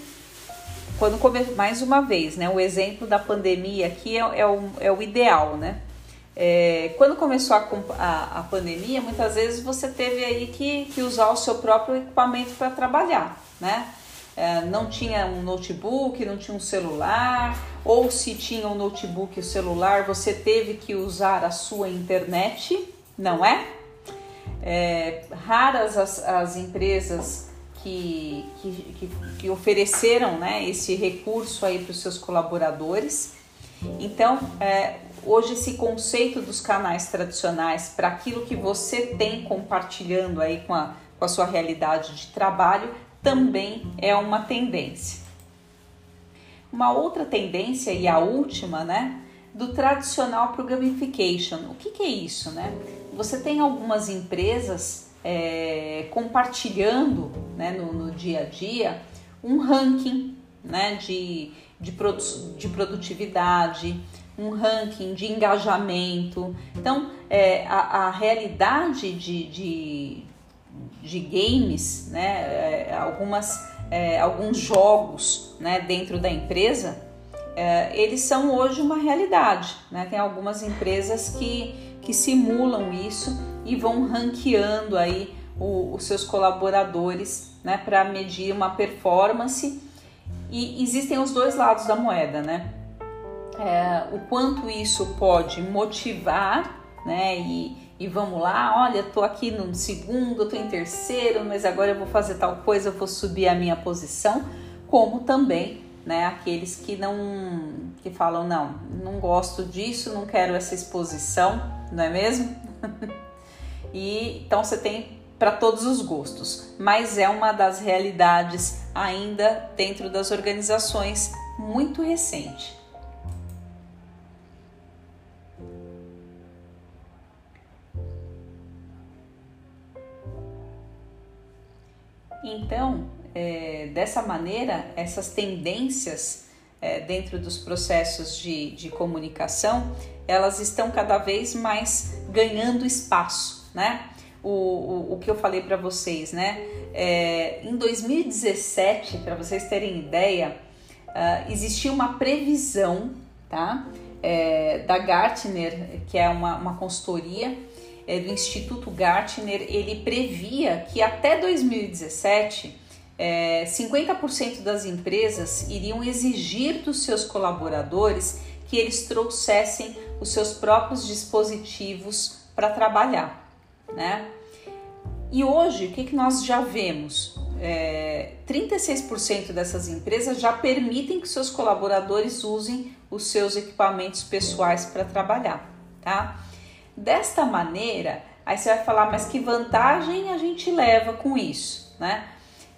quando mais uma vez, né? O exemplo da pandemia aqui é, é, o, é o ideal, né? É, quando começou a, a, a, pandemia, muitas vezes você teve aí que, que usar o seu próprio equipamento para trabalhar, né? É, não tinha um notebook, não tinha um celular, ou se tinha um notebook e o celular, você teve que usar a sua internet, não é? é raras as, as empresas que, que, que, ofereceram né, esse recurso aí para os seus colaboradores. Então, é, hoje esse conceito dos canais tradicionais para aquilo que você tem compartilhando aí com a, com a sua realidade de trabalho também é uma tendência. Uma outra tendência e a última, né, do tradicional pro gamification. O que, que é isso, né? Você tem algumas empresas é, compartilhando, né, no, no, dia a dia um ranking, né, de, de, produ de produtividade, um ranking de engajamento. Então, é, a, a realidade de, de, de games, né, é, algumas, é, alguns jogos né, dentro da empresa, é, eles são hoje uma realidade. Né? Tem algumas empresas que, que simulam isso e vão ranqueando aí o, os seus colaboradores né, para medir uma performance. E existem os dois lados da moeda, né? É, o quanto isso pode motivar, né? E, e vamos lá, olha, tô aqui no segundo, tô em terceiro, mas agora eu vou fazer tal coisa, eu vou subir a minha posição, como também, né, aqueles que não que falam não, não gosto disso, não quero essa exposição, não é mesmo? [laughs] e então você tem para todos os gostos, mas é uma das realidades ainda dentro das organizações muito recente. Então, é, dessa maneira, essas tendências é, dentro dos processos de, de comunicação, elas estão cada vez mais ganhando espaço, né? O, o, o que eu falei para vocês, né? É, em 2017, para vocês terem ideia, uh, existia uma previsão, tá? É, da Gartner, que é uma, uma consultoria, é, do Instituto Gartner, ele previa que até 2017 é, 50% das empresas iriam exigir dos seus colaboradores que eles trouxessem os seus próprios dispositivos para trabalhar, né? E hoje, o que, que nós já vemos? É, 36% dessas empresas já permitem que seus colaboradores usem os seus equipamentos pessoais para trabalhar, tá? Desta maneira, aí você vai falar, mas que vantagem a gente leva com isso, né?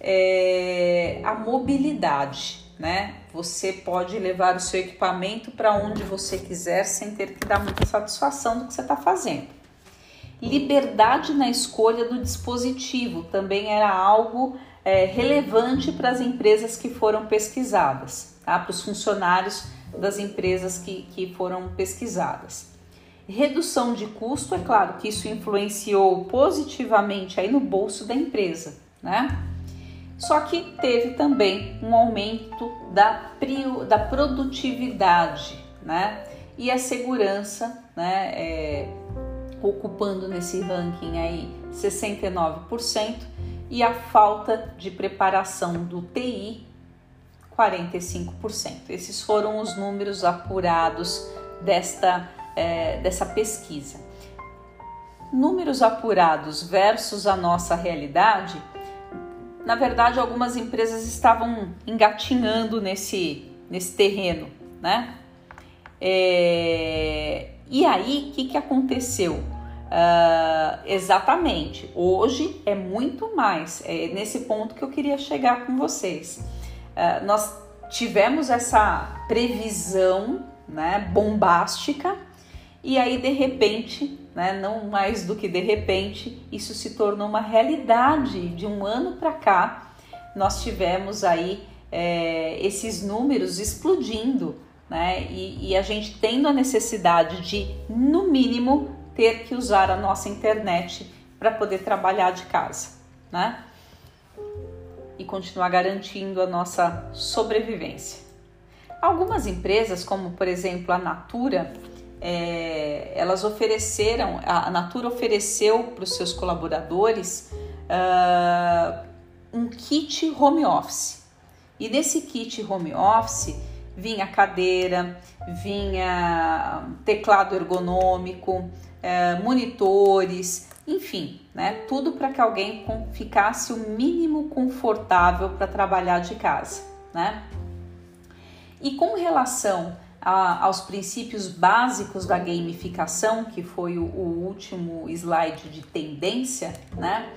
É, a mobilidade, né? Você pode levar o seu equipamento para onde você quiser sem ter que dar muita satisfação do que você está fazendo. Liberdade na escolha do dispositivo também era algo é, relevante para as empresas que foram pesquisadas, tá? para os funcionários das empresas que, que foram pesquisadas. Redução de custo, é claro que isso influenciou positivamente aí no bolso da empresa, né? Só que teve também um aumento da, da produtividade, né? E a segurança, né? É, ocupando nesse ranking aí 69% e a falta de preparação do TI 45%. Esses foram os números apurados desta é, dessa pesquisa. Números apurados versus a nossa realidade, na verdade, algumas empresas estavam engatinhando nesse, nesse terreno, né? É, e aí, o que, que aconteceu? Uh, exatamente, hoje é muito mais, é nesse ponto que eu queria chegar com vocês. Uh, nós tivemos essa previsão né, bombástica e aí, de repente, né, não mais do que de repente, isso se tornou uma realidade. De um ano para cá, nós tivemos aí é, esses números explodindo, né? E, e a gente tendo a necessidade de, no mínimo, ter que usar a nossa internet para poder trabalhar de casa, né? E continuar garantindo a nossa sobrevivência. Algumas empresas, como por exemplo a Natura, é, elas ofereceram, a Natura ofereceu para os seus colaboradores uh, um kit home office. E nesse kit home office vinha cadeira, vinha teclado ergonômico, é, monitores, enfim, né? Tudo para que alguém ficasse o mínimo confortável para trabalhar de casa, né? E com relação a, aos princípios básicos da gamificação, que foi o, o último slide de tendência, né?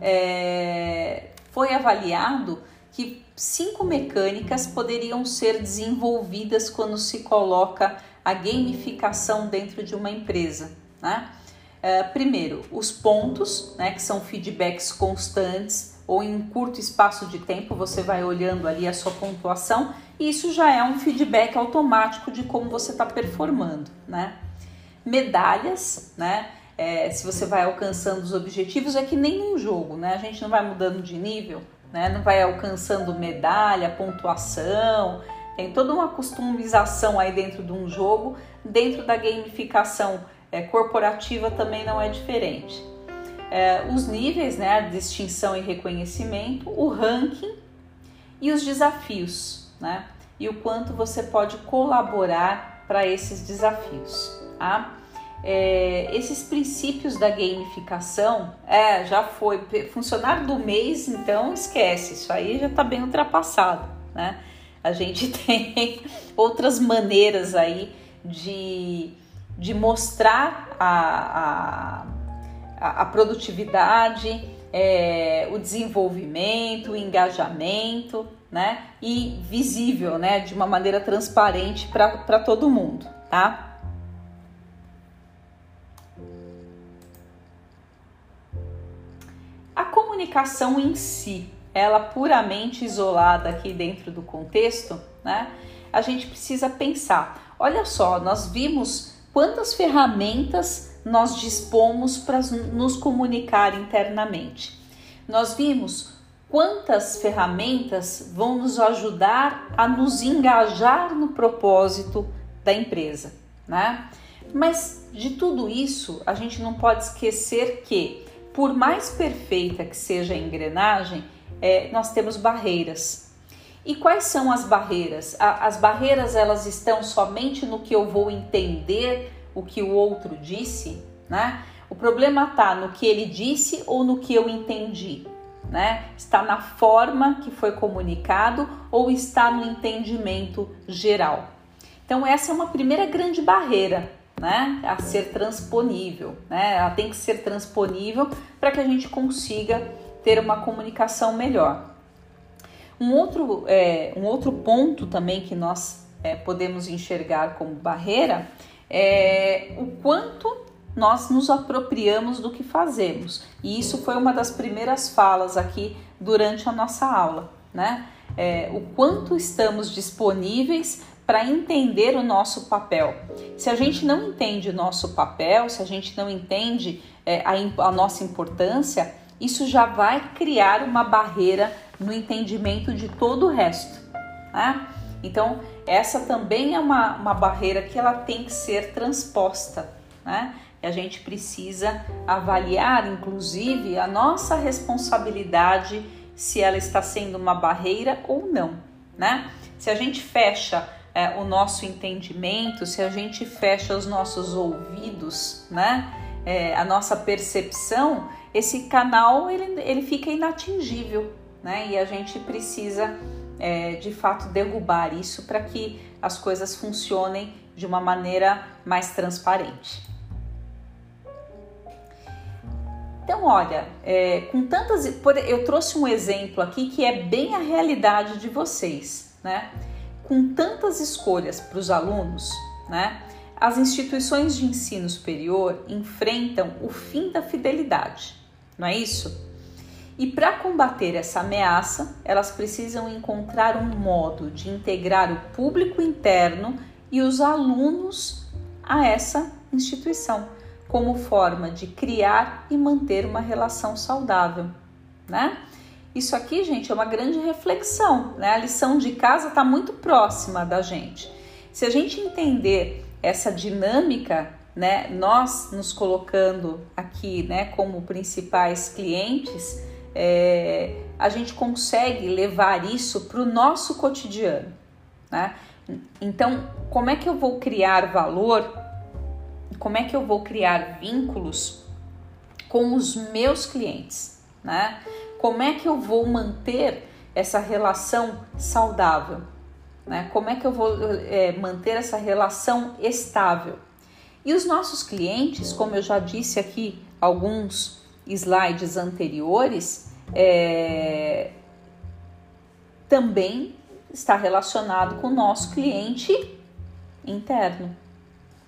É, foi avaliado que cinco mecânicas poderiam ser desenvolvidas quando se coloca a gamificação dentro de uma empresa. Né? É, primeiro, os pontos, né, que são feedbacks constantes ou em um curto espaço de tempo você vai olhando ali a sua pontuação e isso já é um feedback automático de como você está performando. Né? Medalhas, né? É, se você vai alcançando os objetivos, é que nem um jogo, né? A gente não vai mudando de nível, né? Não vai alcançando medalha, pontuação, tem toda uma customização aí dentro de um jogo, dentro da gamificação é, corporativa também não é diferente. É, os níveis, né, a distinção e reconhecimento, o ranking e os desafios, né? E o quanto você pode colaborar para esses desafios, tá? é, esses princípios da gamificação, é, já foi funcionário do mês, então esquece, isso aí já está bem ultrapassado, né? A gente [laughs] tem outras maneiras aí de, de mostrar a, a, a produtividade, é, o desenvolvimento, o engajamento, né? E visível, né? De uma maneira transparente para todo mundo, tá? A comunicação em si, ela puramente isolada aqui dentro do contexto, né? A gente precisa pensar. Olha só, nós vimos quantas ferramentas nós dispomos para nos comunicar internamente. Nós vimos quantas ferramentas vão nos ajudar a nos engajar no propósito da empresa, né? Mas de tudo isso, a gente não pode esquecer que por mais perfeita que seja a engrenagem, é, nós temos barreiras. E quais são as barreiras? A, as barreiras elas estão somente no que eu vou entender o que o outro disse, né? O problema está no que ele disse ou no que eu entendi, né? Está na forma que foi comunicado ou está no entendimento geral. Então essa é uma primeira grande barreira né, a ser transponível, né? Ela tem que ser transponível para que a gente consiga ter uma comunicação melhor. Um outro, é, um outro ponto também que nós é, podemos enxergar como barreira é o quanto nós nos apropriamos do que fazemos. E isso foi uma das primeiras falas aqui durante a nossa aula, né? É, o quanto estamos disponíveis para entender o nosso papel. Se a gente não entende o nosso papel, se a gente não entende é, a, a nossa importância, isso já vai criar uma barreira no entendimento de todo o resto. Né? Então, essa também é uma, uma barreira que ela tem que ser transposta. Né? E a gente precisa avaliar, inclusive, a nossa responsabilidade se ela está sendo uma barreira ou não. Né? Se a gente fecha é, o nosso entendimento, se a gente fecha os nossos ouvidos, né, é, a nossa percepção, esse canal ele, ele fica inatingível, né, e a gente precisa é, de fato derrubar isso para que as coisas funcionem de uma maneira mais transparente. Então, olha, é, com tantas. Eu trouxe um exemplo aqui que é bem a realidade de vocês, né? com tantas escolhas para os alunos, né, as instituições de ensino superior enfrentam o fim da fidelidade, não é isso? E para combater essa ameaça, elas precisam encontrar um modo de integrar o público interno e os alunos a essa instituição, como forma de criar e manter uma relação saudável, né? Isso aqui, gente, é uma grande reflexão, né? A lição de casa está muito próxima da gente. Se a gente entender essa dinâmica, né, nós nos colocando aqui, né, como principais clientes, é, a gente consegue levar isso para o nosso cotidiano, né? Então, como é que eu vou criar valor? Como é que eu vou criar vínculos com os meus clientes, né? Como é que eu vou manter essa relação saudável? Né? Como é que eu vou é, manter essa relação estável? E os nossos clientes, como eu já disse aqui alguns slides anteriores, é, também está relacionado com o nosso cliente interno,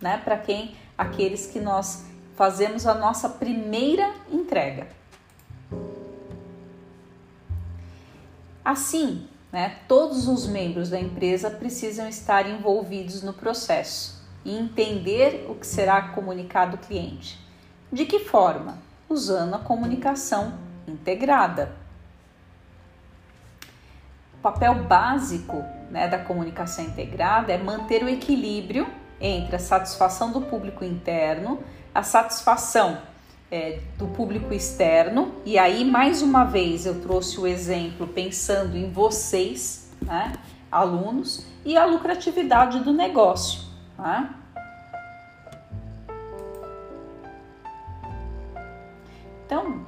né? Para quem aqueles que nós fazemos a nossa primeira entrega. Assim, né, todos os membros da empresa precisam estar envolvidos no processo e entender o que será comunicado ao cliente. De que forma? Usando a comunicação integrada. O papel básico né, da comunicação integrada é manter o equilíbrio entre a satisfação do público interno, a satisfação é, do público externo, e aí mais uma vez eu trouxe o exemplo pensando em vocês, né, alunos, e a lucratividade do negócio. Né? Então,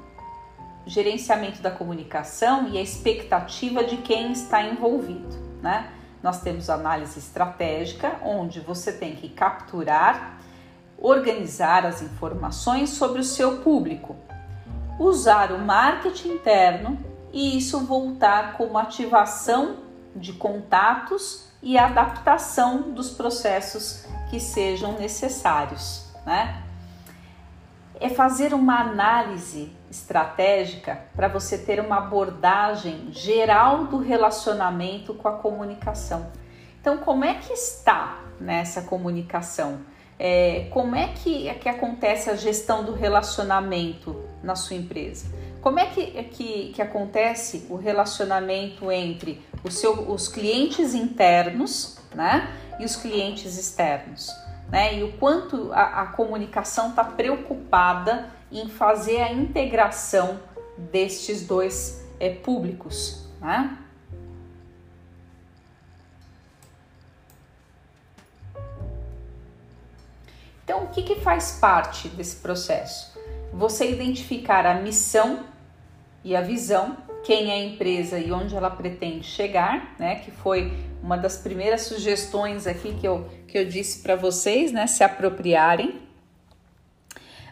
gerenciamento da comunicação e a expectativa de quem está envolvido, né? Nós temos análise estratégica, onde você tem que capturar, organizar as informações sobre o seu público, usar o marketing interno e isso voltar como ativação de contatos e adaptação dos processos que sejam necessários, né? É fazer uma análise estratégica para você ter uma abordagem geral do relacionamento com a comunicação. Então, como é que está nessa comunicação? É, como é que, é que acontece a gestão do relacionamento na sua empresa? Como é que, é que, que acontece o relacionamento entre seu, os clientes internos né, e os clientes externos? Né? E o quanto a, a comunicação está preocupada em fazer a integração destes dois é, públicos. Né? Então, o que, que faz parte desse processo? Você identificar a missão e a visão, quem é a empresa e onde ela pretende chegar, né? Que foi uma das primeiras sugestões aqui que eu, que eu disse para vocês, né? Se apropriarem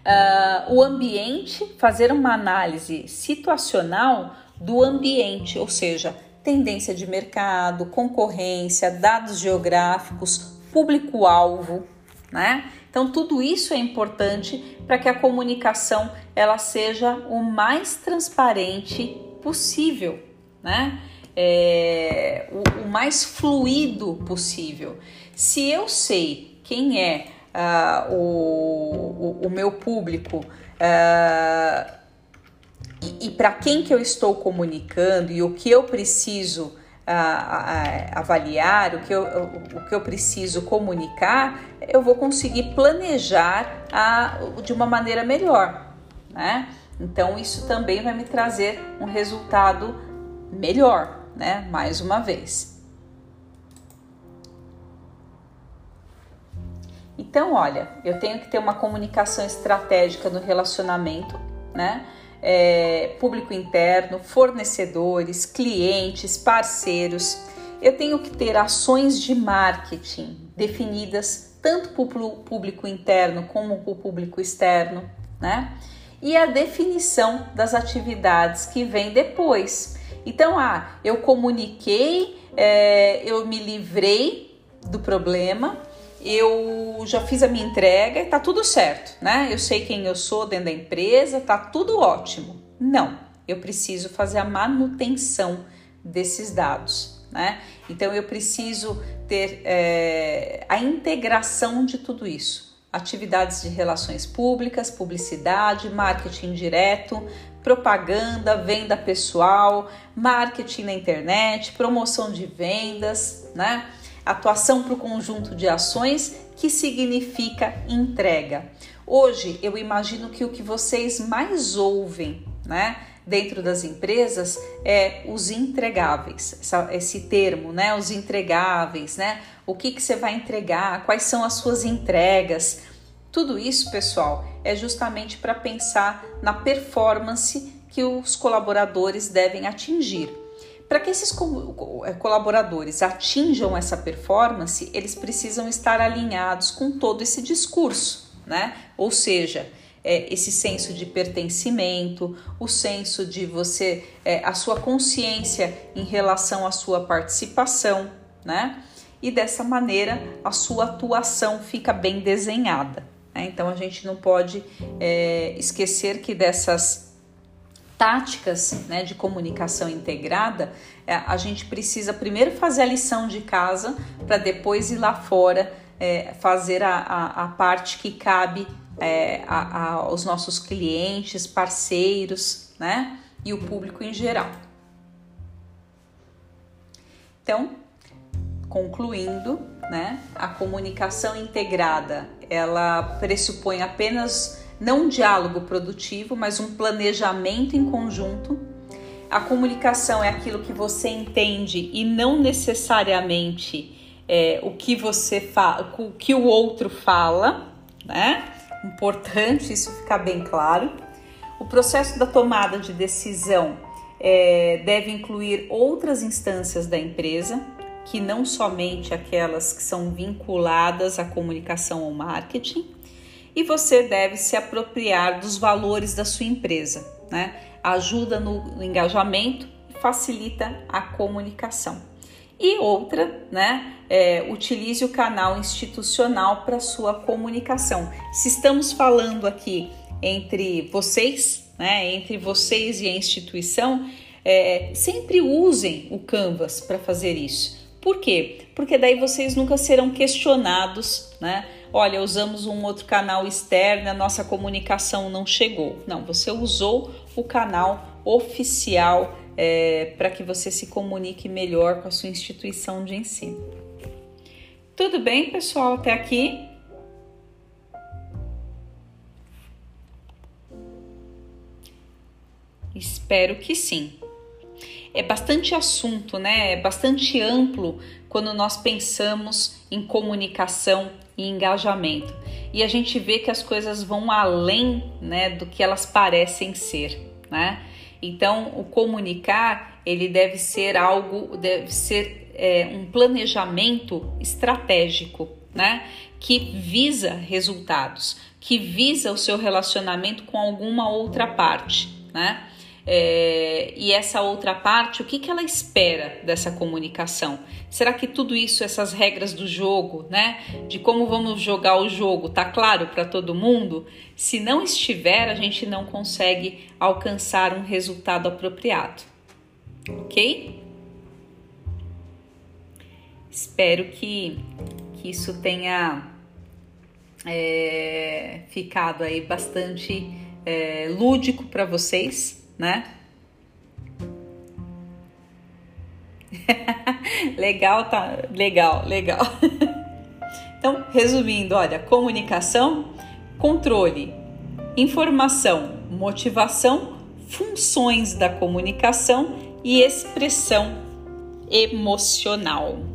uh, o ambiente, fazer uma análise situacional do ambiente, ou seja, tendência de mercado, concorrência, dados geográficos, público-alvo, né? Então tudo isso é importante para que a comunicação ela seja o mais transparente possível, né? É, o, o mais fluido possível. Se eu sei quem é uh, o, o, o, meu público uh, e, e para quem que eu estou comunicando e o que eu preciso uh, avaliar, o que, eu, o que eu preciso comunicar, eu vou conseguir planejar de uma maneira melhor, né? Então isso também vai me trazer um resultado melhor, né? Mais uma vez. Então, olha, eu tenho que ter uma comunicação estratégica no relacionamento, né? É, público interno, fornecedores, clientes, parceiros. Eu tenho que ter ações de marketing definidas tanto para o público interno como para o público externo, né? E a definição das atividades que vem depois. Então, ah, eu comuniquei, é, eu me livrei do problema, eu já fiz a minha entrega e tá tudo certo, né? Eu sei quem eu sou dentro da empresa, tá tudo ótimo. Não, eu preciso fazer a manutenção desses dados, né? Então eu preciso ter é, a integração de tudo isso. Atividades de relações públicas, publicidade, marketing direto, propaganda, venda pessoal, marketing na internet, promoção de vendas, né? Atuação para o conjunto de ações, que significa entrega. Hoje eu imagino que o que vocês mais ouvem né? Dentro das empresas é os entregáveis, essa, esse termo, né? Os entregáveis, né? O que, que você vai entregar, quais são as suas entregas. Tudo isso, pessoal, é justamente para pensar na performance que os colaboradores devem atingir. Para que esses é, colaboradores atinjam essa performance, eles precisam estar alinhados com todo esse discurso, né? Ou seja, é, esse senso de pertencimento, o senso de você, é, a sua consciência em relação à sua participação, né? E dessa maneira a sua atuação fica bem desenhada. Né? Então a gente não pode é, esquecer que dessas táticas né, de comunicação integrada, é, a gente precisa primeiro fazer a lição de casa para depois ir lá fora é, fazer a, a, a, parte que cabe é, a, aos nossos clientes, parceiros, né? E o público em geral. Então, concluindo, né? A comunicação integrada, ela pressupõe apenas não um diálogo produtivo, mas um planejamento em conjunto. A comunicação é aquilo que você entende e não necessariamente é, o que você fala, o que o outro fala, né? Importante isso ficar bem claro. O processo da tomada de decisão é, deve incluir outras instâncias da empresa, que não somente aquelas que são vinculadas à comunicação ou marketing, e você deve se apropriar dos valores da sua empresa, né? Ajuda no engajamento facilita a comunicação. E outra, né? É, utilize o canal institucional para sua comunicação. Se estamos falando aqui entre vocês, né? Entre vocês e a instituição, é, sempre usem o Canvas para fazer isso. Por quê? Porque daí vocês nunca serão questionados, né? Olha, usamos um outro canal externo, a nossa comunicação não chegou. Não, você usou o canal oficial é, para que você se comunique melhor com a sua instituição de ensino. Tudo bem, pessoal, até aqui? Espero que sim é bastante assunto, né? É bastante amplo quando nós pensamos em comunicação e engajamento. E a gente vê que as coisas vão além, né, do que elas parecem ser, né? Então, o comunicar ele deve ser algo, deve ser é, um planejamento estratégico, né? Que visa resultados, que visa o seu relacionamento com alguma outra parte, né? É, e essa outra parte, o que, que ela espera dessa comunicação? Será que tudo isso, essas regras do jogo, né, de como vamos jogar o jogo, tá claro para todo mundo? Se não estiver, a gente não consegue alcançar um resultado apropriado, ok? Espero que, que isso tenha é, ficado aí bastante é, lúdico para vocês né? [laughs] legal, tá? Legal, legal. [laughs] então, resumindo, olha, comunicação, controle, informação, motivação, funções da comunicação e expressão emocional.